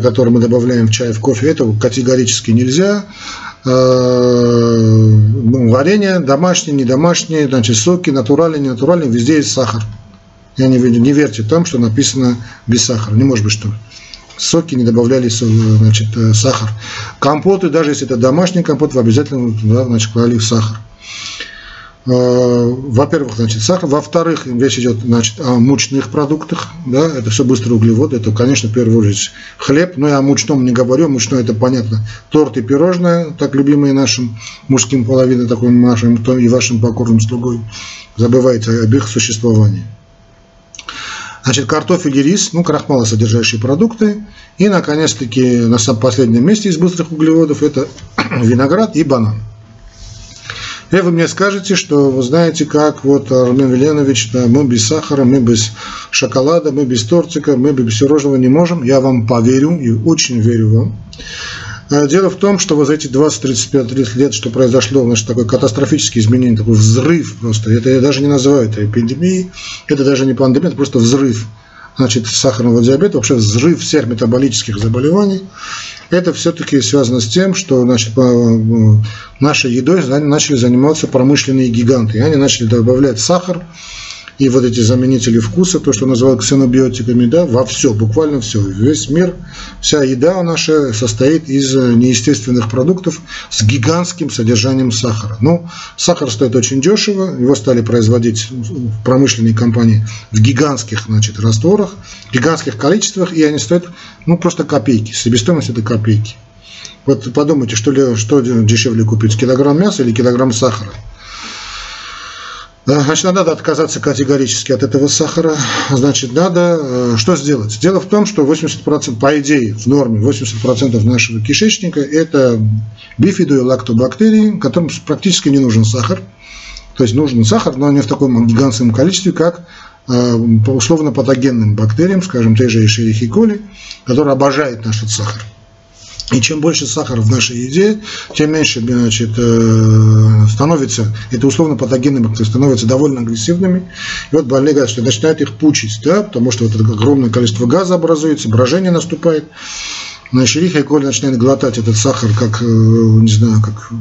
Который мы добавляем в чай, в кофе, это категорически нельзя. Э, ну, варенье домашнее, не домашнее, значит, соки, натуральные, не натуральные, везде есть сахар. Я не, не верьте там, что написано без сахара. Не может быть, что соки не добавляли значит, э, сахар. Компоты, даже если это домашний компот, вы обязательно туда значит, клали сахар. Э, во-первых, значит, сахар, во-вторых, речь идет значит, о мучных продуктах, да, это все быстрые углеводы, это, конечно, в первую очередь хлеб, но я о мучном не говорю, мучное это понятно, торт и пирожное, так любимые нашим мужским половиной, такой нашим и вашим покорным слугой, забывайте об их существовании. Значит, картофель и рис, ну, крахмалосодержащие продукты. И, наконец-таки, на последнем месте из быстрых углеводов это виноград и банан. И вы мне скажете, что вы знаете, как вот Армен Веленович, да, мы без сахара, мы без шоколада, мы без тортика, мы без пирожного не можем. Я вам поверю и очень верю вам. А дело в том, что вот за эти 20-35 лет, что произошло, значит, такое катастрофическое изменение, такой взрыв просто, это я даже не называю это эпидемией, это даже не пандемия, это просто взрыв значит, сахарного диабета, вообще взрыв всех метаболических заболеваний, это все-таки связано с тем, что значит, нашей едой начали заниматься промышленные гиганты. И они начали добавлять сахар, и вот эти заменители вкуса, то, что называют ксенобиотиками, да, во все, буквально все. Весь мир, вся еда наша состоит из неестественных продуктов с гигантским содержанием сахара. Ну, сахар стоит очень дешево, его стали производить в промышленной компании в гигантских, значит, растворах, гигантских количествах, и они стоят, ну, просто копейки, себестоимость это копейки. Вот подумайте, что, ли, что дешевле купить, килограмм мяса или килограмм сахара. Значит, надо отказаться категорически от этого сахара. Значит, надо э, что сделать? Дело в том, что 80%, по идее, в норме, 80% нашего кишечника – это бифиду и лактобактерии, которым практически не нужен сахар. То есть нужен сахар, но не в таком гигантском количестве, как э, условно патогенным бактериям, скажем, те же Escherichia coli, которые обожают наш сахар. И чем больше сахара в нашей еде, тем меньше значит, э, становится, это условно патогенные бактерии, становятся довольно агрессивными. И вот больные говорят, что начинают их пучить, да, потому что вот это огромное количество газа образуется, брожение наступает. Лихо и коли начинает глотать этот сахар, как, э, не знаю, как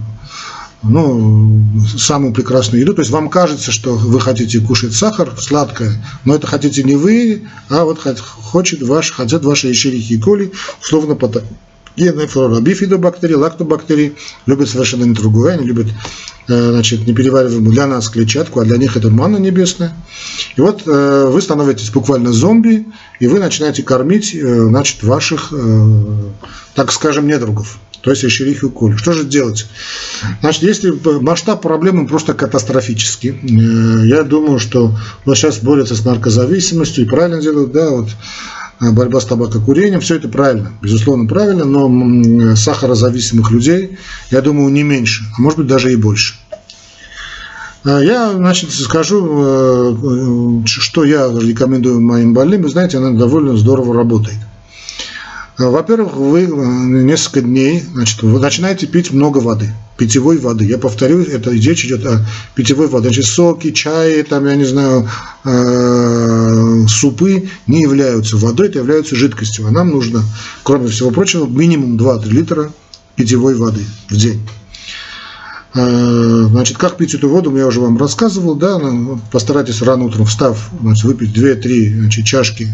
ну, самую прекрасную еду. То есть вам кажется, что вы хотите кушать сахар, сладкое, но это хотите не вы, а вот хочет ваш, хотят ваши ячерихи и коли, условно генная флора. Бифидобактерии, лактобактерии любят совершенно другое. Они любят э, значит, неперевариваемую для нас клетчатку, а для них это манна небесная. И вот э, вы становитесь буквально зомби, и вы начинаете кормить значит, ваших, так скажем, недругов то есть Эшерихи Коль. Что же делать? Значит, если масштаб проблемы просто катастрофический, э, я думаю, что вот сейчас борются с наркозависимостью и правильно делают, да, вот э, борьба с табакокурением, все это правильно, безусловно правильно, но сахарозависимых людей, я думаю, не меньше, а может быть даже и больше. Э, я, значит, скажу, что я рекомендую моим больным. Вы знаете, она довольно здорово работает. Во-первых, вы э, несколько дней значит, вы начинаете пить много воды, питьевой воды. Я повторю, это речь идет о питьевой воде. Значит, соки, чаи, там, я не знаю, э, супы не являются водой, это являются жидкостью. А нам нужно, кроме всего прочего, минимум 2-3 литра питьевой воды в день. Э, значит, как пить эту воду, я уже вам рассказывал, да, ну, постарайтесь рано утром встав, значит, выпить 2-3 чашки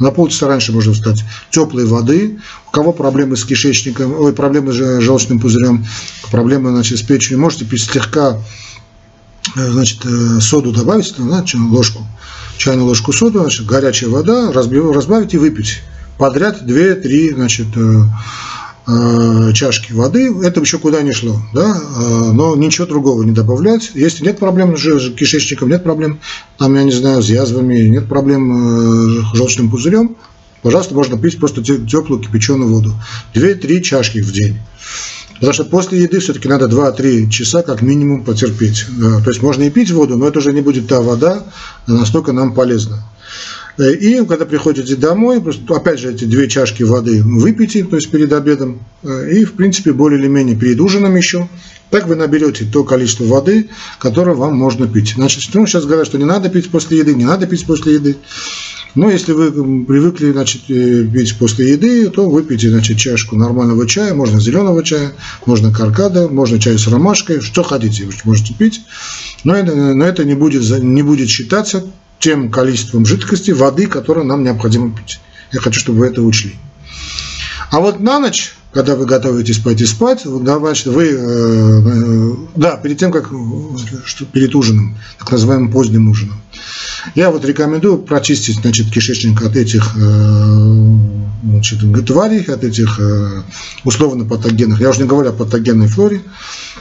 на полчаса раньше можно встать теплой воды. У кого проблемы с кишечником, ой, проблемы с желчным пузырем, проблемы значит, с печенью, можете пить слегка э, значит, э, соду добавить, значит, ложку, чайную ложку соды, значит, горячая вода, разбавить и выпить. Подряд 2-3 значит, э, Э, чашки воды, это еще куда не шло, да, э, но ничего другого не добавлять. Если нет проблем с кишечником, нет проблем, там, я не знаю, с язвами, нет проблем с желчным пузырем, пожалуйста, можно пить просто теплую кипяченую воду. 2-3 чашки в день. Потому что после еды все-таки надо 2-3 часа как минимум потерпеть. То есть можно и пить воду, но это уже не будет та вода, настолько нам полезна. Э, и когда приходите домой, просто, опять же, эти две чашки воды выпейте, то есть перед обедом, э, и, в принципе, более или менее перед ужином еще, так вы наберете то количество воды, которое вам можно пить. Значит, ну, сейчас говорят, что не надо пить после еды, не надо пить после еды. Но если вы привыкли значит, э, пить после еды, то выпейте значит, чашку нормального чая, можно зеленого чая, можно каркада, можно чай с ромашкой, что хотите, можете пить. Но это, но это не, будет, не будет считаться тем количеством жидкости, воды, которую нам необходимо пить. Я хочу, чтобы вы это учли. А вот на ночь, когда вы готовитесь пойти спать, значит, вы, э, э, да, перед тем, как, что, перед ужином, так называемым поздним ужином, я вот рекомендую прочистить, значит, кишечник от этих э, значит, тварей, от этих э, условно патогенных, я уже не говорю о патогенной флоре,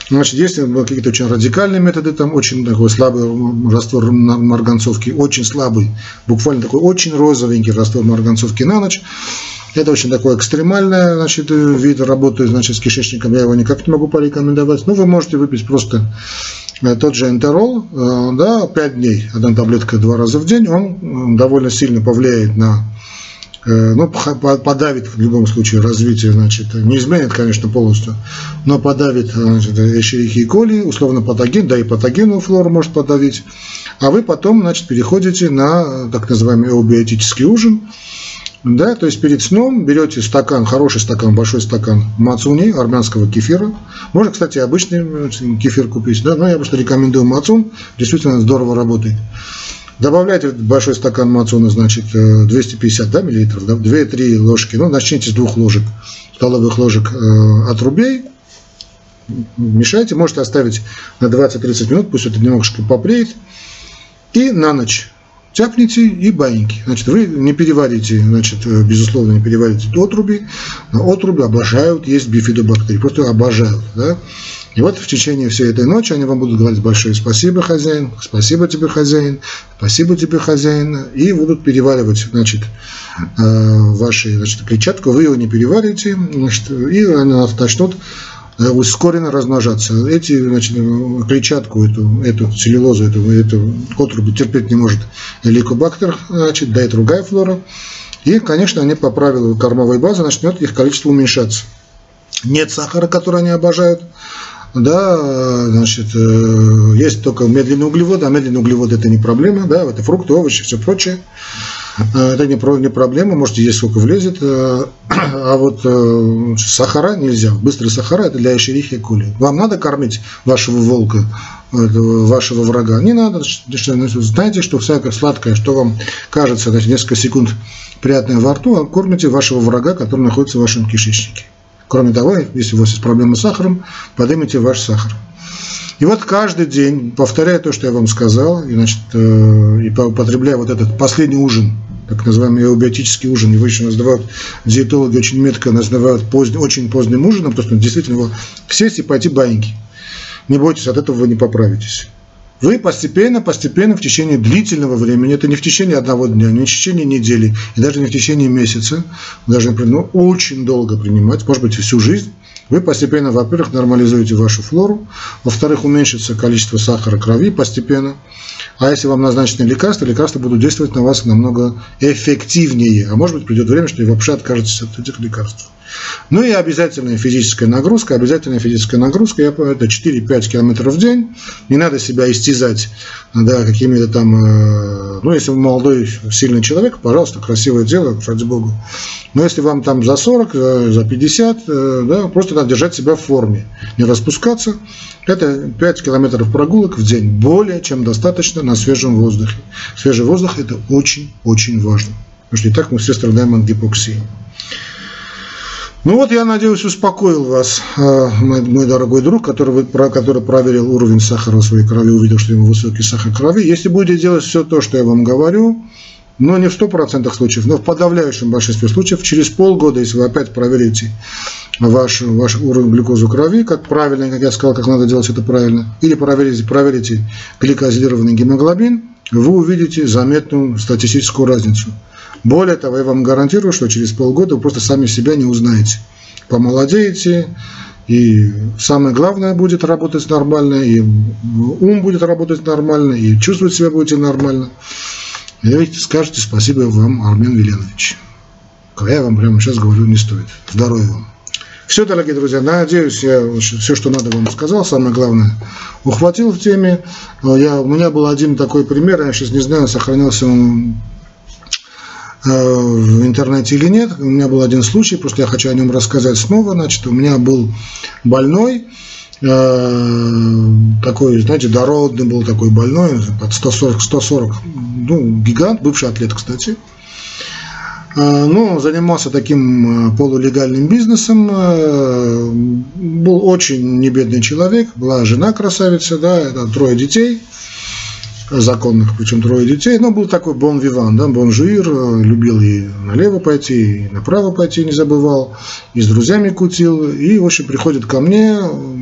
Значит, есть какие-то очень радикальные методы, там очень такой слабый раствор марганцовки, очень слабый, буквально такой очень розовенький раствор марганцовки на ночь. Это очень такой экстремальный значит, вид работы значит, с кишечником, я его никак не могу порекомендовать. Но ну, вы можете выпить просто э, тот же энтерол, э, да, 5 дней, одна таблетка два раза в день, он довольно сильно повлияет на Э, ну, подавит в любом случае развитие, значит, не изменит, конечно, полностью, но подавит, значит, эшерихи и коли, условно патоген, да и патогенную флору может подавить, а вы потом, значит, переходите на так называемый эубиотический ужин, да, то есть перед сном берете стакан, хороший стакан, большой стакан мацуни, армянского кефира. Можно, кстати, обычный кефир купить, да, но я просто рекомендую мацун, действительно здорово работает. Добавляйте большой стакан мацуна, значит, 250 э, да, миллилитров, да, 2-3 ложки, ну, начните с двух ложек, столовых ложек э, отрубей, мешайте, можете оставить на 20-30 минут, пусть это немножко попреет, и на ночь тяпните и баиньки. Значит, вы не переварите, значит, э, безусловно, не переварите отруби, но отруби обожают есть бифидобактерии, просто обожают, да. И вот в течение всей этой ночи они вам будут говорить большое спасибо, хозяин, спасибо тебе, хозяин, спасибо тебе, хозяин, и будут переваривать, значит, э, ваши, значит, клетчатку, вы его не переварите, значит, и они начнут ускоренно размножаться. Эти, значит, клетчатку, эту, эту целлюлозу, эту, эту отрубу терпеть не может ликобактер, значит, да и другая флора. И, конечно, они по правилу кормовой базы начнет их количество уменьшаться. Нет сахара, который они обожают, да, значит, э, есть только медленные углеводы, а медленные углеводы это не проблема, да, это фрукты, овощи, все прочее. Э, это не, не проблема, можете есть сколько влезет, э, а вот сахара нельзя. Быстрые сахара это для эшерихи и кули. Вам надо кормить вашего волка, вашего врага? Не надо. Знаете, что всякое сладкое, что вам кажется, значит, несколько секунд приятное во рту, а кормите вашего врага, который находится в вашем кишечнике. Кроме того, если у вас есть проблемы с сахаром, поднимите ваш сахар. И вот каждый день, повторяя то, что я вам сказал, и, значит, э, и употребляя вот этот последний ужин, так называемый эубиотический ужин, его еще называют, диетологи очень метко называют поздний, очень поздним ужином, потому что действительно его сесть и пойти баньки. Не бойтесь, от этого вы не поправитесь. Вы постепенно, постепенно, в течение длительного времени, это не в течение одного дня, не в течение недели, и даже не в течение месяца, даже, например, ну, очень долго принимать, может быть, всю жизнь, вы постепенно, во-первых, нормализуете вашу флору, во-вторых, уменьшится количество сахара крови постепенно, а если вам назначены лекарства, лекарства будут действовать на вас намного эффективнее, а может быть, придет время, что вы вообще откажетесь от этих лекарств. Ну и обязательная физическая нагрузка. Обязательная физическая нагрузка, я помню, это 4-5 километров в день. Не надо себя истязать да, какими-то там... Ну, если вы молодой, сильный человек, пожалуйста, красивое дело, ради бога. Но если вам там за 40, э, за 50, э, да, просто надо держать себя в форме, не распускаться. Это 5 километров прогулок в день, более чем достаточно на свежем воздухе. Свежий воздух – это очень-очень важно. Потому что и так мы все страдаем от гипоксии. Ну вот, я надеюсь, успокоил вас, э, мой, дорогой друг, который, который проверил уровень сахара в своей крови, увидел, что у него высокий сахар крови. Если будете делать все то, что я вам говорю, но не в 100% случаев, но в подавляющем большинстве случаев, через полгода, если вы опять проверите ваш, ваш уровень глюкозы крови, как правильно, как я сказал, как надо делать это правильно, или проверите, проверите гликозилированный гемоглобин, вы увидите заметную статистическую разницу. Более того, я вам гарантирую, что через полгода вы просто сами себя не узнаете. Помолодеете, и самое главное будет работать нормально, и ум будет работать нормально, и чувствовать себя будете нормально. И вы скажете спасибо вам, Армен Веленович. Я вам прямо сейчас говорю, не стоит. Здоровья вам. Все, дорогие друзья, надеюсь, я все, что надо вам сказал, самое главное, ухватил в теме. Я, у меня был один такой пример, я сейчас не знаю, сохранился он Э, в интернете или нет. У меня был один случай, просто я хочу о нем рассказать снова. Значит, у меня был больной, э, такой, знаете, дородный был такой больной, под 140, 140, ну, гигант, бывший атлет, кстати. Э, ну, занимался таким полулегальным бизнесом, был очень небедный человек, была жена красавица, да, это трое детей – законных, причем трое детей, но был такой бон виван, да, бон жуир, любил и налево пойти, и направо пойти не забывал, и с друзьями кутил, и, в общем, приходит ко мне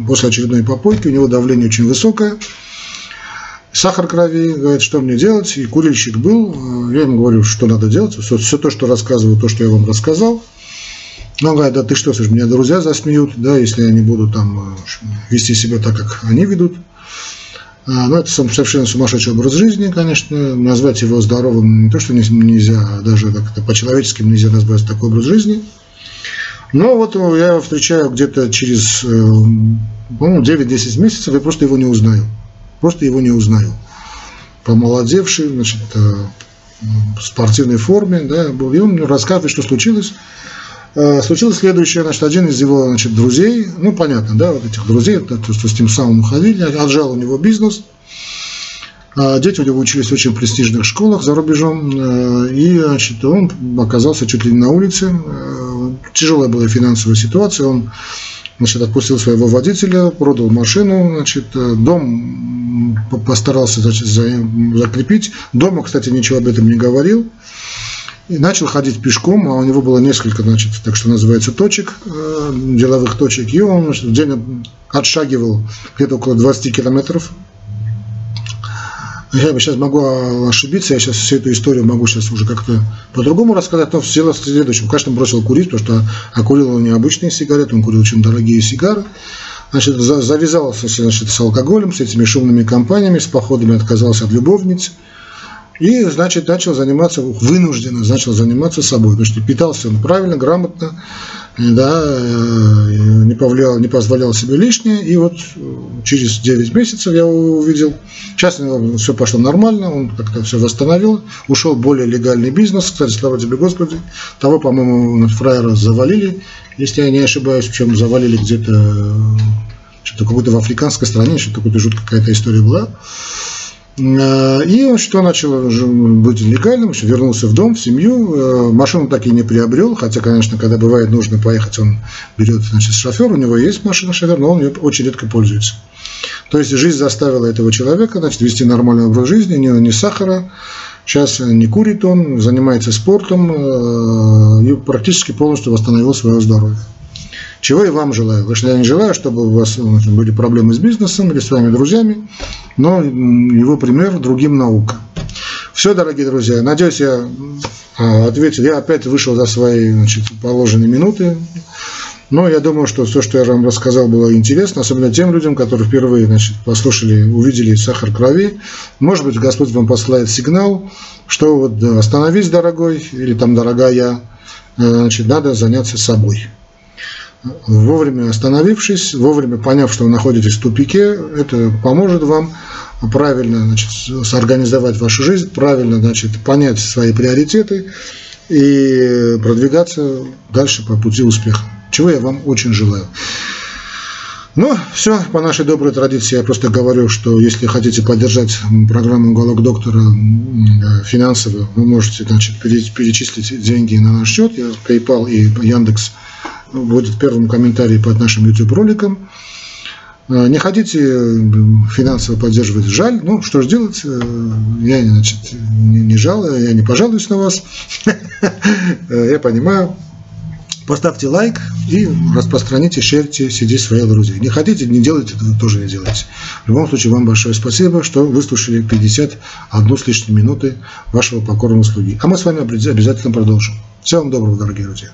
после очередной попойки, у него давление очень высокое, сахар крови, говорит, что мне делать, и курильщик был, я ему говорю, что надо делать, все, все то, что рассказываю, то, что я вам рассказал, он говорит, да ты что, слушай, меня друзья засмеют, да, если я не буду там вести себя так, как они ведут. А, ну, это совершенно сумасшедший образ жизни, конечно. Назвать его здоровым не то, что нельзя, а даже как-то по-человечески нельзя назвать такой образ жизни. Но вот я его встречаю где-то через, э, по-моему, 9-10 месяцев, и просто его не узнаю. Просто его не узнаю. Помолодевший, значит, э, в спортивной форме, да, был. И он рассказывает, что случилось. Э, случилось следующее, значит, один из его значит, друзей, ну, понятно, да, вот этих друзей, то, что с тем самым уходили, отжал у него бизнес, а Дети у него учились в очень престижных школах за рубежом, э, и значит, он оказался чуть ли не на улице. Э, тяжелая была финансовая ситуация, он значит, отпустил своего водителя, продал машину, значит, дом постарался значит, закрепить. Дома, кстати, ничего об этом не говорил и начал ходить пешком, а у него было несколько, значит, так что называется, точек, э, деловых точек, и он значит, в день отшагивал где-то около 20 километров. Я сейчас могу ошибиться, я сейчас всю эту историю могу сейчас уже как-то по-другому рассказать, но дело в следующем. Конечно, бросил курить, потому что а курил он не обычные сигареты, он курил очень дорогие сигары. Значит, завязался значит, с алкоголем, с этими шумными компаниями, с походами отказался от любовниц – и, значит, начал заниматься, вынужденно начал заниматься собой, потому что питался он правильно, грамотно, да, э, не, повлиял, не позволял себе лишнее. И вот э, через 9 месяцев я увидел, сейчас у него все пошло нормально, он как-то все восстановил, ушел в более легальный бизнес, кстати, слава тебе Господи, того, по-моему, фраера завалили, если я не ошибаюсь, причем завалили где-то что-то какой-то в африканской стране, что-то какая-то жуткая какая-то история была. Э, и что начал быть легальным, вернулся в дом, в семью. Э, машину так и не приобрел, хотя, конечно, когда бывает нужно поехать, он берет значит, шофер, у него есть машина шофер, но он ее очень редко пользуется. То есть жизнь заставила этого человека значит, вести нормальный образ жизни, не, не сахара, сейчас не курит он, занимается спортом э, и практически полностью восстановил свое здоровье. Чего и вам желаю. Конечно, я не желаю, чтобы у вас были проблемы с бизнесом или с своими друзьями, но его пример другим наука. Все, дорогие друзья, надеюсь, я а, ответил. Я опять вышел за свои значит, положенные минуты. Но я думаю, что все, что я вам рассказал, было интересно, особенно тем людям, которые впервые значит, послушали, увидели сахар крови. Может быть, Господь вам посылает сигнал, что вот остановись, дорогой, или там, дорогая, значит, надо заняться собой вовремя остановившись, вовремя поняв, что вы находитесь в тупике, это поможет вам правильно значит, сорганизовать вашу жизнь, правильно значит, понять свои приоритеты и продвигаться дальше по пути успеха. Чего я вам очень желаю. Ну, все, по нашей доброй традиции я просто говорю, что если хотите поддержать программу «Уголок доктора» финансово, вы можете значит, перечислить деньги на наш счет, я PayPal и Яндекс – будет в первом комментарии под нашим YouTube роликом. А, не хотите финансово поддерживать, жаль. Ну, что же делать? Э, я значит, не, не жалую, я не пожалуюсь на вас. Э, я понимаю. Поставьте лайк и распространите, шерьте среди своих друзей. Не хотите, не делайте, тоже не делайте. В любом случае, вам большое спасибо, что выслушали 51 с лишней минуты вашего покорного слуги. А мы с вами обязательно продолжим. Всего вам доброго, дорогие друзья.